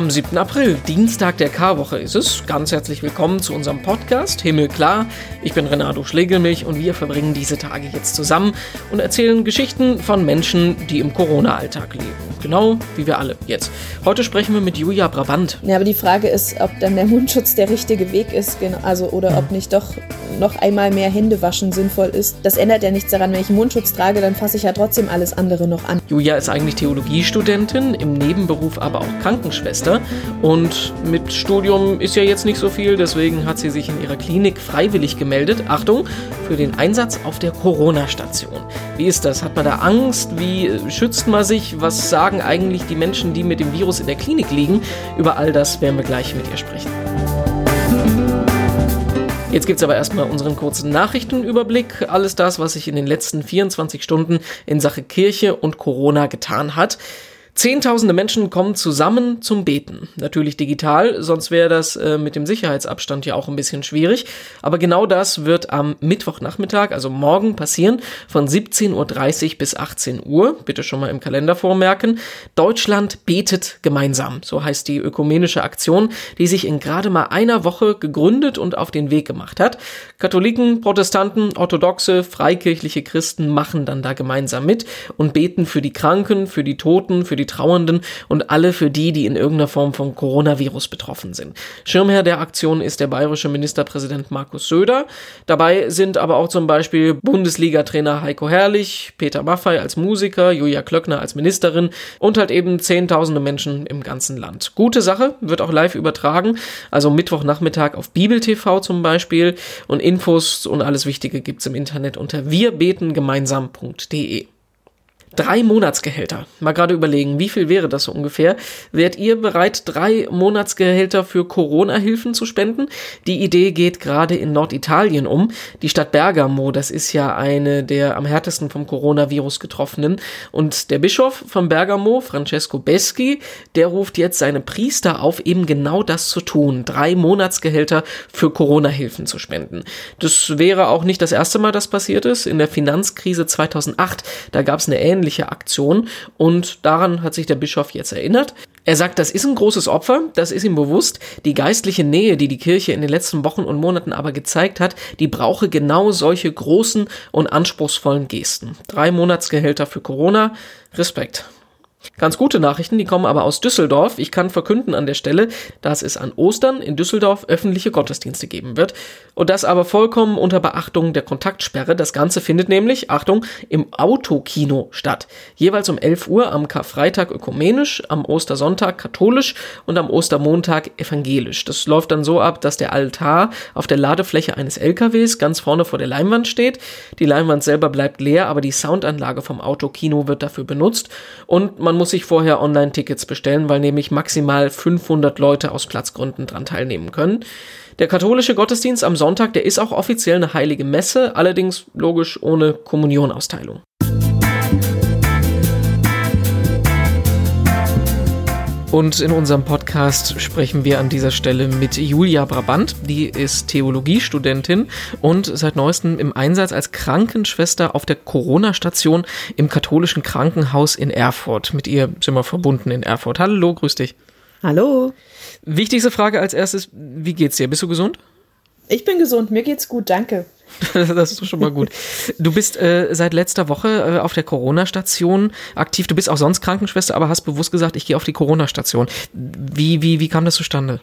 Am 7. April, Dienstag der Karwoche ist es. Ganz herzlich willkommen zu unserem Podcast Himmel klar. Ich bin Renato Schlegelmilch und wir verbringen diese Tage jetzt zusammen und erzählen Geschichten von Menschen, die im Corona-Alltag leben. Genau wie wir alle jetzt. Heute sprechen wir mit Julia Brabant. Ja, aber die Frage ist, ob dann der Mundschutz der richtige Weg ist, also oder ob nicht doch noch einmal mehr Hände waschen sinnvoll ist. Das ändert ja nichts daran, wenn ich einen Mundschutz trage, dann fasse ich ja trotzdem alles andere noch an. Julia ist eigentlich Theologiestudentin, im Nebenberuf aber auch Krankenschwester. Und mit Studium ist ja jetzt nicht so viel, deswegen hat sie sich in ihrer Klinik freiwillig gemeldet. Achtung, für den Einsatz auf der Corona-Station. Wie ist das? Hat man da Angst? Wie schützt man sich? Was sagen eigentlich die Menschen, die mit dem Virus in der Klinik liegen? Über all das werden wir gleich mit ihr sprechen. Jetzt gibt es aber erstmal unseren kurzen Nachrichtenüberblick. Alles das, was sich in den letzten 24 Stunden in Sache Kirche und Corona getan hat. Zehntausende Menschen kommen zusammen zum Beten. Natürlich digital, sonst wäre das äh, mit dem Sicherheitsabstand ja auch ein bisschen schwierig. Aber genau das wird am Mittwochnachmittag, also morgen, passieren, von 17.30 Uhr bis 18 Uhr. Bitte schon mal im Kalender vormerken. Deutschland betet gemeinsam. So heißt die ökumenische Aktion, die sich in gerade mal einer Woche gegründet und auf den Weg gemacht hat. Katholiken, Protestanten, orthodoxe, freikirchliche Christen machen dann da gemeinsam mit und beten für die Kranken, für die Toten, für die Trauernden und alle für die, die in irgendeiner Form vom Coronavirus betroffen sind. Schirmherr der Aktion ist der bayerische Ministerpräsident Markus Söder. Dabei sind aber auch zum Beispiel Bundesliga-Trainer Heiko Herrlich, Peter Maffei als Musiker, Julia Klöckner als Ministerin und halt eben zehntausende Menschen im ganzen Land. Gute Sache, wird auch live übertragen, also Mittwochnachmittag auf Bibel TV zum Beispiel und Infos und alles Wichtige gibt's im Internet unter wirbetengemeinsam.de. Drei Monatsgehälter. Mal gerade überlegen, wie viel wäre das so ungefähr? Wärt ihr bereit, drei Monatsgehälter für Corona-Hilfen zu spenden? Die Idee geht gerade in Norditalien um. Die Stadt Bergamo, das ist ja eine der am härtesten vom Coronavirus getroffenen. Und der Bischof von Bergamo, Francesco Beschi, der ruft jetzt seine Priester auf, eben genau das zu tun. Drei Monatsgehälter für Corona-Hilfen zu spenden. Das wäre auch nicht das erste Mal, das passiert ist. In der Finanzkrise 2008, da gab es eine ähnliche ähnliche Aktion und daran hat sich der Bischof jetzt erinnert. Er sagt, das ist ein großes Opfer, das ist ihm bewusst. Die geistliche Nähe, die die Kirche in den letzten Wochen und Monaten aber gezeigt hat, die brauche genau solche großen und anspruchsvollen Gesten. Drei Monatsgehälter für Corona, Respekt. Ganz gute Nachrichten, die kommen aber aus Düsseldorf. Ich kann verkünden an der Stelle, dass es an Ostern in Düsseldorf öffentliche Gottesdienste geben wird. Und das aber vollkommen unter Beachtung der Kontaktsperre. Das Ganze findet nämlich, Achtung, im Autokino statt. Jeweils um 11 Uhr am Karfreitag ökumenisch, am Ostersonntag katholisch und am Ostermontag evangelisch. Das läuft dann so ab, dass der Altar auf der Ladefläche eines LKWs ganz vorne vor der Leinwand steht. Die Leinwand selber bleibt leer, aber die Soundanlage vom Autokino wird dafür benutzt und man man muss sich vorher Online-Tickets bestellen, weil nämlich maximal 500 Leute aus Platzgründen dran teilnehmen können. Der katholische Gottesdienst am Sonntag, der ist auch offiziell eine heilige Messe, allerdings logisch ohne Kommunionausteilung. Und in unserem Podcast sprechen wir an dieser Stelle mit Julia Brabant. Die ist Theologiestudentin und seit neuestem im Einsatz als Krankenschwester auf der Corona-Station im katholischen Krankenhaus in Erfurt. Mit ihr sind wir verbunden in Erfurt. Hallo, grüß dich. Hallo. Wichtigste Frage als erstes, wie geht's dir? Bist du gesund? Ich bin gesund, mir geht's gut, danke. das ist schon mal gut. Du bist äh, seit letzter Woche äh, auf der Corona-Station aktiv. Du bist auch sonst Krankenschwester, aber hast bewusst gesagt, ich gehe auf die Corona-Station. Wie, wie, wie kam das zustande?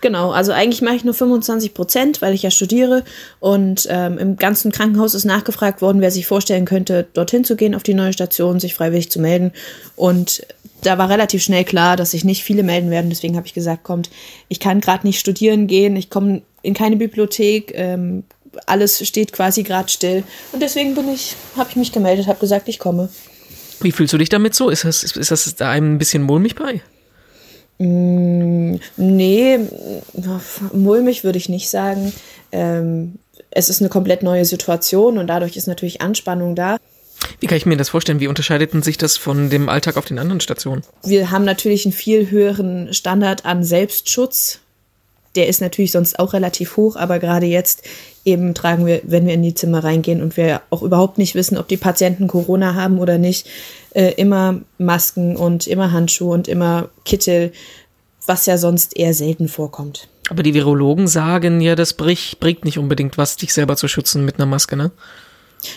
Genau, also eigentlich mache ich nur 25 Prozent, weil ich ja studiere und ähm, im ganzen Krankenhaus ist nachgefragt worden, wer sich vorstellen könnte, dorthin zu gehen auf die neue Station, sich freiwillig zu melden und da war relativ schnell klar, dass sich nicht viele melden werden. Deswegen habe ich gesagt, kommt, ich kann gerade nicht studieren gehen, ich komme in keine Bibliothek, ähm, alles steht quasi gerade still. Und deswegen bin ich, habe ich mich gemeldet, habe gesagt, ich komme. Wie fühlst du dich damit so? Ist das, ist das da einem ein bisschen mulmig bei? Mm, nee, mulmig würde ich nicht sagen. Ähm, es ist eine komplett neue Situation und dadurch ist natürlich Anspannung da. Wie kann ich mir das vorstellen? Wie unterscheidet sich das von dem Alltag auf den anderen Stationen? Wir haben natürlich einen viel höheren Standard an Selbstschutz. Der ist natürlich sonst auch relativ hoch, aber gerade jetzt eben tragen wir, wenn wir in die Zimmer reingehen und wir auch überhaupt nicht wissen, ob die Patienten Corona haben oder nicht, äh, immer Masken und immer Handschuhe und immer Kittel, was ja sonst eher selten vorkommt. Aber die Virologen sagen ja, das bringt nicht unbedingt was, dich selber zu schützen mit einer Maske, ne?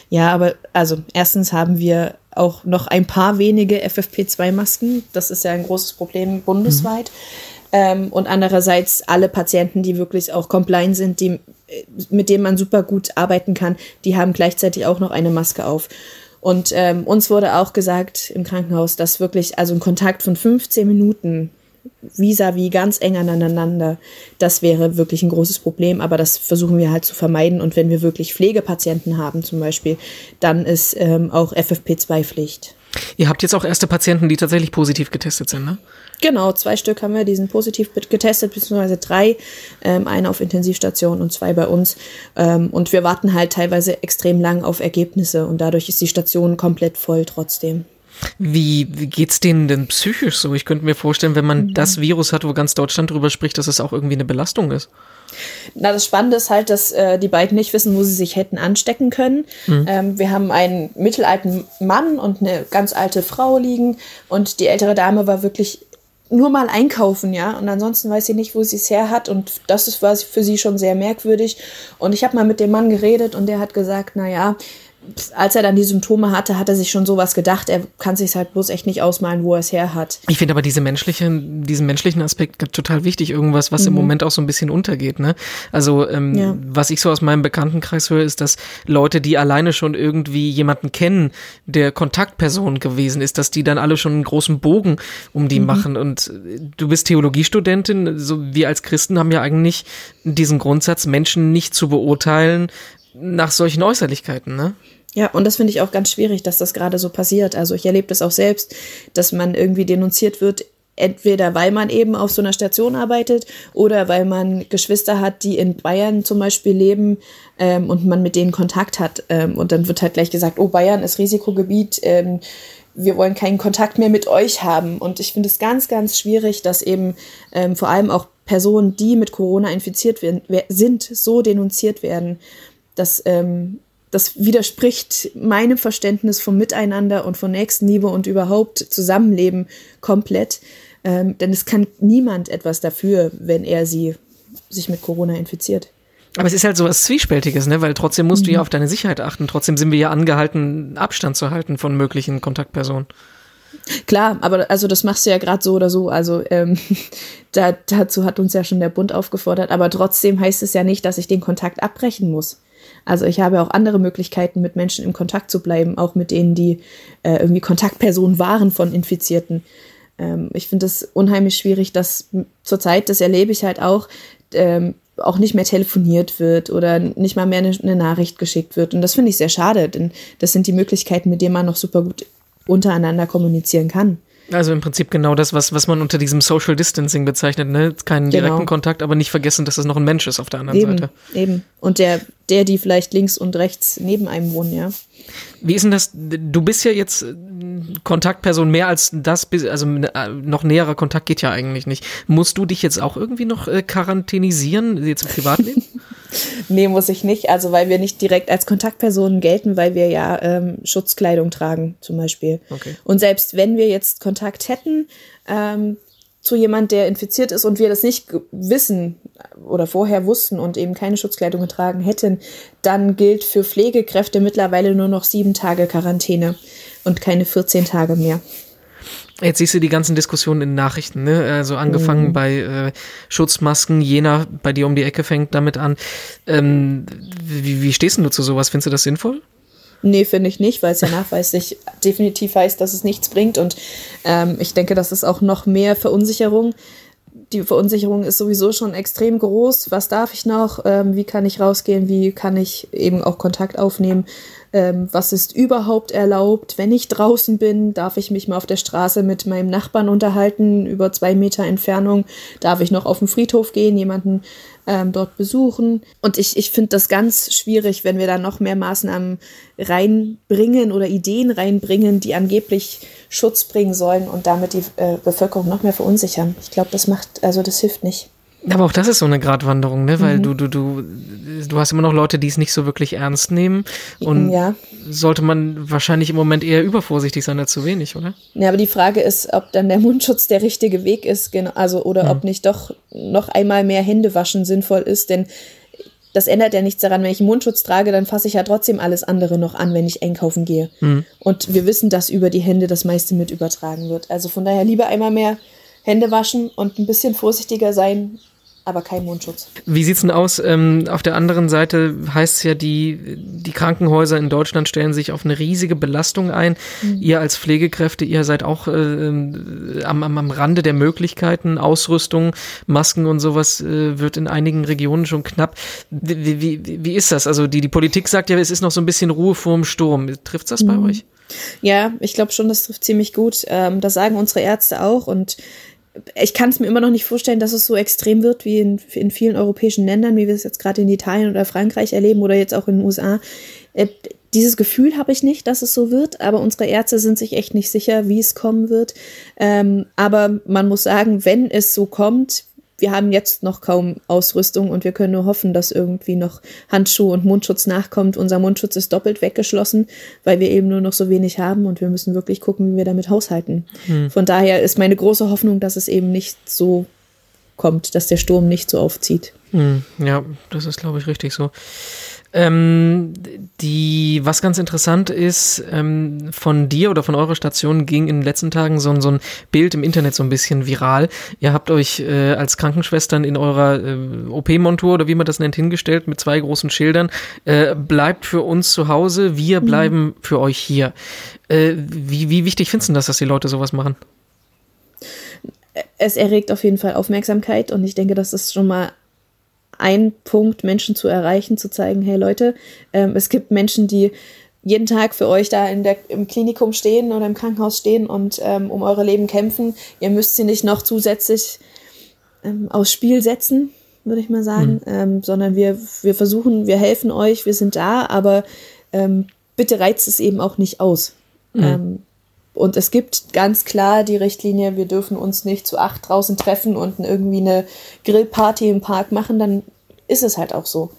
Ja, aber also erstens haben wir auch noch ein paar wenige FFP2-Masken. Das ist ja ein großes Problem bundesweit. Mhm. Ähm, und andererseits alle Patienten, die wirklich auch compliant sind, die, mit denen man super gut arbeiten kann, die haben gleichzeitig auch noch eine Maske auf. Und ähm, uns wurde auch gesagt im Krankenhaus, dass wirklich also ein Kontakt von 15 Minuten vis-à-vis -vis ganz eng aneinander, das wäre wirklich ein großes Problem, aber das versuchen wir halt zu vermeiden. Und wenn wir wirklich Pflegepatienten haben zum Beispiel, dann ist ähm, auch FFP2-Pflicht. Ihr habt jetzt auch erste Patienten, die tatsächlich positiv getestet sind, ne? Genau, zwei Stück haben wir, die sind positiv getestet, beziehungsweise drei, ähm, eine auf Intensivstation und zwei bei uns. Ähm, und wir warten halt teilweise extrem lang auf Ergebnisse und dadurch ist die Station komplett voll trotzdem. Wie, wie geht's denen denn psychisch so? Ich könnte mir vorstellen, wenn man mhm. das Virus hat, wo ganz Deutschland drüber spricht, dass es auch irgendwie eine Belastung ist. Na, das Spannende ist halt, dass äh, die beiden nicht wissen, wo sie sich hätten anstecken können. Mhm. Ähm, wir haben einen mittelalten Mann und eine ganz alte Frau liegen und die ältere Dame war wirklich nur mal einkaufen, ja, und ansonsten weiß sie nicht, wo sie es her hat und das ist was für sie schon sehr merkwürdig. Und ich habe mal mit dem Mann geredet und der hat gesagt, na ja, als er dann die Symptome hatte, hat er sich schon sowas gedacht. Er kann sich halt bloß echt nicht ausmalen, wo er es her hat. Ich finde aber diese menschliche, diesen menschlichen Aspekt total wichtig. Irgendwas, was mhm. im Moment auch so ein bisschen untergeht. Ne? Also ähm, ja. was ich so aus meinem Bekanntenkreis höre, ist, dass Leute, die alleine schon irgendwie jemanden kennen, der Kontaktperson gewesen ist, dass die dann alle schon einen großen Bogen um die mhm. machen. Und äh, du bist Theologiestudentin. So wir als Christen haben ja eigentlich diesen Grundsatz, Menschen nicht zu beurteilen nach solchen Äußerlichkeiten, ne? Ja, und das finde ich auch ganz schwierig, dass das gerade so passiert. Also ich erlebe das auch selbst, dass man irgendwie denunziert wird, entweder weil man eben auf so einer Station arbeitet oder weil man Geschwister hat, die in Bayern zum Beispiel leben ähm, und man mit denen Kontakt hat. Ähm, und dann wird halt gleich gesagt, oh, Bayern ist Risikogebiet, ähm, wir wollen keinen Kontakt mehr mit euch haben. Und ich finde es ganz, ganz schwierig, dass eben ähm, vor allem auch Personen, die mit Corona infiziert werden, sind, so denunziert werden das, ähm, das widerspricht meinem Verständnis vom Miteinander und von Nächstenliebe und überhaupt Zusammenleben komplett. Ähm, denn es kann niemand etwas dafür, wenn er sie sich mit Corona infiziert. Aber es ist halt so was Zwiespältiges, ne? Weil trotzdem musst mhm. du ja mhm. auf deine Sicherheit achten. Trotzdem sind wir ja angehalten, Abstand zu halten von möglichen Kontaktpersonen. Klar, aber also das machst du ja gerade so oder so. Also ähm, da, dazu hat uns ja schon der Bund aufgefordert. Aber trotzdem heißt es ja nicht, dass ich den Kontakt abbrechen muss. Also ich habe auch andere Möglichkeiten, mit Menschen im Kontakt zu bleiben, auch mit denen, die äh, irgendwie Kontaktpersonen waren von Infizierten. Ähm, ich finde es unheimlich schwierig, dass zurzeit, das erlebe ich halt auch, ähm, auch nicht mehr telefoniert wird oder nicht mal mehr eine, eine Nachricht geschickt wird. Und das finde ich sehr schade, denn das sind die Möglichkeiten, mit denen man noch super gut untereinander kommunizieren kann. Also im Prinzip genau das, was, was man unter diesem Social Distancing bezeichnet, ne? Keinen genau. direkten Kontakt, aber nicht vergessen, dass es noch ein Mensch ist auf der anderen eben, Seite. Eben. Und der, der, die vielleicht links und rechts neben einem wohnen, ja. Wie ist denn das? Du bist ja jetzt äh, Kontaktperson mehr als das, also äh, noch näherer Kontakt geht ja eigentlich nicht. Musst du dich jetzt auch irgendwie noch äh, quarantänisieren, jetzt im Privatleben? nee, muss ich nicht. Also, weil wir nicht direkt als Kontaktpersonen gelten, weil wir ja ähm, Schutzkleidung tragen, zum Beispiel. Okay. Und selbst wenn wir jetzt Kontakt hätten ähm, zu jemand, der infiziert ist und wir das nicht wissen oder vorher wussten und eben keine Schutzkleidung getragen hätten, dann gilt für Pflegekräfte mittlerweile nur noch sieben Tage Quarantäne und keine 14 Tage mehr. Jetzt siehst du die ganzen Diskussionen in Nachrichten, ne? Also angefangen mhm. bei äh, Schutzmasken, jener bei dir um die Ecke fängt damit an. Ähm, wie, wie stehst du zu sowas? Findest du das sinnvoll? Nee, finde ich nicht, weil es ja nachweislich definitiv heißt, dass es nichts bringt. Und ähm, ich denke, das ist auch noch mehr Verunsicherung. Die Verunsicherung ist sowieso schon extrem groß. Was darf ich noch? Ähm, wie kann ich rausgehen? Wie kann ich eben auch Kontakt aufnehmen? Ähm, was ist überhaupt erlaubt. Wenn ich draußen bin, darf ich mich mal auf der Straße mit meinem Nachbarn unterhalten, über zwei Meter Entfernung, darf ich noch auf den Friedhof gehen, jemanden ähm, dort besuchen. Und ich, ich finde das ganz schwierig, wenn wir da noch mehr Maßnahmen reinbringen oder Ideen reinbringen, die angeblich Schutz bringen sollen und damit die äh, Bevölkerung noch mehr verunsichern. Ich glaube, das macht, also das hilft nicht. Aber auch das ist so eine Gratwanderung, ne? Weil mhm. du, du, du, du hast immer noch Leute, die es nicht so wirklich ernst nehmen. Und ja. sollte man wahrscheinlich im Moment eher übervorsichtig sein als zu wenig, oder? Ja, aber die Frage ist, ob dann der Mundschutz der richtige Weg ist, genau, also, oder mhm. ob nicht doch noch einmal mehr Hände waschen sinnvoll ist, denn das ändert ja nichts daran, wenn ich einen Mundschutz trage, dann fasse ich ja trotzdem alles andere noch an, wenn ich einkaufen gehe. Mhm. Und wir wissen, dass über die Hände das meiste mit übertragen wird. Also von daher lieber einmal mehr Hände waschen und ein bisschen vorsichtiger sein aber kein Mundschutz. Wie sieht es denn aus? Ähm, auf der anderen Seite heißt es ja, die, die Krankenhäuser in Deutschland stellen sich auf eine riesige Belastung ein. Mhm. Ihr als Pflegekräfte, ihr seid auch äh, am, am, am Rande der Möglichkeiten. Ausrüstung, Masken und sowas äh, wird in einigen Regionen schon knapp. Wie, wie, wie ist das? Also die, die Politik sagt ja, es ist noch so ein bisschen Ruhe vorm Sturm. Trifft das mhm. bei euch? Ja, ich glaube schon, das trifft ziemlich gut. Ähm, das sagen unsere Ärzte auch und ich kann es mir immer noch nicht vorstellen, dass es so extrem wird wie in, in vielen europäischen Ländern, wie wir es jetzt gerade in Italien oder Frankreich erleben oder jetzt auch in den USA. Äh, dieses Gefühl habe ich nicht, dass es so wird, aber unsere Ärzte sind sich echt nicht sicher, wie es kommen wird. Ähm, aber man muss sagen, wenn es so kommt, wir haben jetzt noch kaum Ausrüstung und wir können nur hoffen, dass irgendwie noch Handschuhe und Mundschutz nachkommt. Unser Mundschutz ist doppelt weggeschlossen, weil wir eben nur noch so wenig haben und wir müssen wirklich gucken, wie wir damit haushalten. Hm. Von daher ist meine große Hoffnung, dass es eben nicht so kommt, dass der Sturm nicht so aufzieht. Hm. Ja, das ist, glaube ich, richtig so. Ähm, die, was ganz interessant ist, ähm, von dir oder von eurer Station ging in den letzten Tagen so, so ein Bild im Internet so ein bisschen viral. Ihr habt euch äh, als Krankenschwestern in eurer äh, OP-Montur oder wie man das nennt, hingestellt mit zwei großen Schildern. Äh, bleibt für uns zu Hause, wir mhm. bleiben mhm. für euch hier. Äh, wie, wie wichtig findest du das, dass die Leute sowas machen? Es erregt auf jeden Fall Aufmerksamkeit und ich denke, das ist schon mal ein Punkt, Menschen zu erreichen, zu zeigen, hey Leute, ähm, es gibt Menschen, die jeden Tag für euch da in der, im Klinikum stehen oder im Krankenhaus stehen und ähm, um eure Leben kämpfen. Ihr müsst sie nicht noch zusätzlich ähm, aufs Spiel setzen, würde ich mal sagen, mhm. sondern wir, wir versuchen, wir helfen euch, wir sind da, aber ähm, bitte reizt es eben auch nicht aus. Mhm. Und es gibt ganz klar die Richtlinie, wir dürfen uns nicht zu acht draußen treffen und irgendwie eine Grillparty im Park machen, dann ist es halt auch so.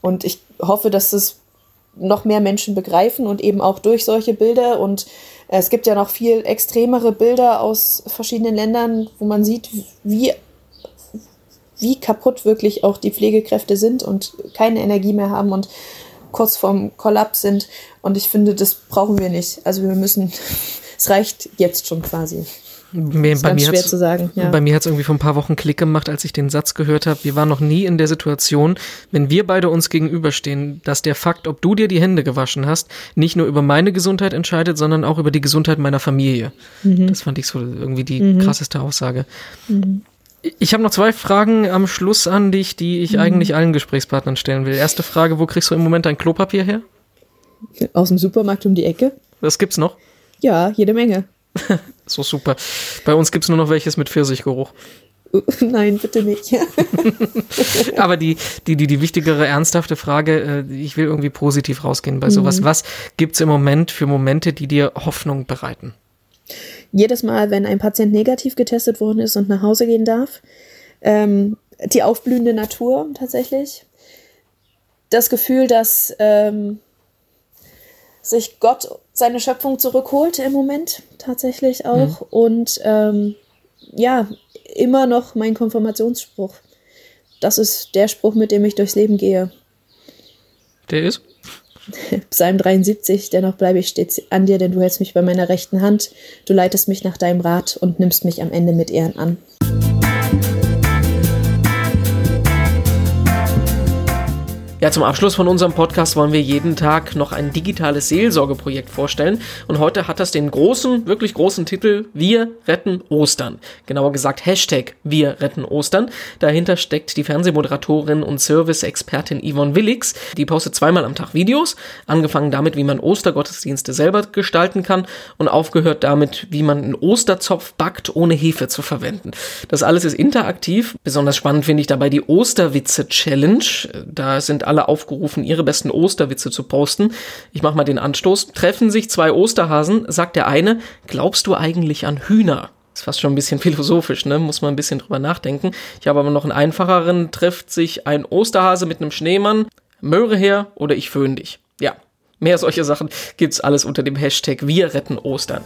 Und ich hoffe, dass es noch mehr Menschen begreifen und eben auch durch solche Bilder. Und es gibt ja noch viel extremere Bilder aus verschiedenen Ländern, wo man sieht, wie, wie kaputt wirklich auch die Pflegekräfte sind und keine Energie mehr haben und kurz vorm Kollaps sind. Und ich finde, das brauchen wir nicht. Also wir müssen es reicht jetzt schon quasi. Mir, bei, mir schwer zu sagen, ja. bei mir hat es irgendwie vor ein paar Wochen Klick gemacht, als ich den Satz gehört habe. Wir waren noch nie in der Situation, wenn wir beide uns gegenüberstehen, dass der Fakt, ob du dir die Hände gewaschen hast, nicht nur über meine Gesundheit entscheidet, sondern auch über die Gesundheit meiner Familie. Mhm. Das fand ich so irgendwie die mhm. krasseste Aussage. Mhm. Ich habe noch zwei Fragen am Schluss an dich, die ich mhm. eigentlich allen Gesprächspartnern stellen will. Erste Frage, wo kriegst du im Moment dein Klopapier her? Aus dem Supermarkt um die Ecke. Was gibt's noch? Ja, jede Menge. so super. Bei uns gibt es nur noch welches mit Pfirsichgeruch. Nein, bitte nicht. Aber die, die, die, die wichtigere, ernsthafte Frage, äh, ich will irgendwie positiv rausgehen bei sowas. Mhm. Was gibt es im Moment für Momente, die dir Hoffnung bereiten? Jedes Mal, wenn ein Patient negativ getestet worden ist und nach Hause gehen darf, ähm, die aufblühende Natur tatsächlich, das Gefühl, dass ähm, sich Gott seine Schöpfung zurückholt im Moment tatsächlich auch. Mhm. Und ähm, ja, immer noch mein Konfirmationsspruch. Das ist der Spruch, mit dem ich durchs Leben gehe. Der ist? Psalm 73, dennoch bleibe ich stets an dir, denn du hältst mich bei meiner rechten Hand, du leitest mich nach deinem Rat und nimmst mich am Ende mit Ehren an. Ja, zum Abschluss von unserem Podcast wollen wir jeden Tag noch ein digitales Seelsorgeprojekt vorstellen. Und heute hat das den großen, wirklich großen Titel Wir retten Ostern. Genauer gesagt Hashtag Wir retten Ostern. Dahinter steckt die Fernsehmoderatorin und Service-Expertin Yvonne Willix. Die postet zweimal am Tag Videos, angefangen damit, wie man Ostergottesdienste selber gestalten kann und aufgehört damit, wie man einen Osterzopf backt, ohne Hefe zu verwenden. Das alles ist interaktiv. Besonders spannend finde ich dabei die Osterwitze-Challenge. Da sind aufgerufen, ihre besten Osterwitze zu posten. Ich mache mal den Anstoß. Treffen sich zwei Osterhasen, sagt der eine, glaubst du eigentlich an Hühner? Ist fast schon ein bisschen philosophisch, ne? Muss man ein bisschen drüber nachdenken. Ich habe aber noch einen einfacheren. Trifft sich ein Osterhase mit einem Schneemann? Möhre her oder ich föhn dich. Ja, mehr solche Sachen gibt's alles unter dem Hashtag Wir retten Ostern.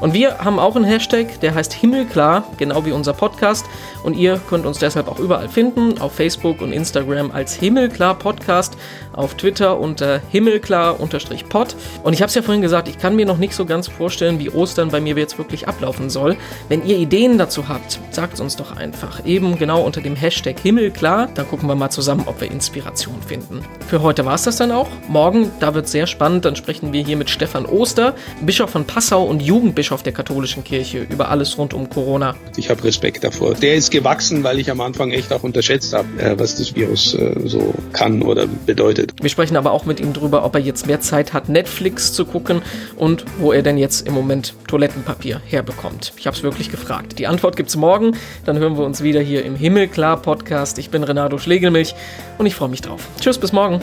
Und wir haben auch einen Hashtag, der heißt Himmelklar, genau wie unser Podcast. Und ihr könnt uns deshalb auch überall finden, auf Facebook und Instagram als Himmelklar Podcast, auf Twitter unter Himmelklar-Pod. Und ich habe es ja vorhin gesagt, ich kann mir noch nicht so ganz vorstellen, wie Ostern bei mir jetzt wirklich ablaufen soll. Wenn ihr Ideen dazu habt, sagt uns doch einfach. Eben genau unter dem Hashtag Himmelklar. Dann gucken wir mal zusammen, ob wir Inspiration finden. Für heute war es das dann auch. Morgen, da wird es sehr spannend, dann sprechen wir hier mit Stefan Oster, Bischof von Passau und Jugendbischof der katholischen Kirche, über alles rund um Corona. Ich habe Respekt davor. Der ist gewachsen, weil ich am Anfang echt auch unterschätzt habe, äh, was das Virus äh, so kann oder bedeutet. Wir sprechen aber auch mit ihm darüber, ob er jetzt mehr Zeit hat, Netflix zu gucken und wo er denn jetzt im Moment Toilettenpapier herbekommt. Ich habe es wirklich gefragt. Die Antwort gibt es morgen. Dann hören wir uns wieder hier im Himmelklar Podcast. Ich bin Renato Schlegelmilch und ich freue mich drauf. Tschüss, bis morgen.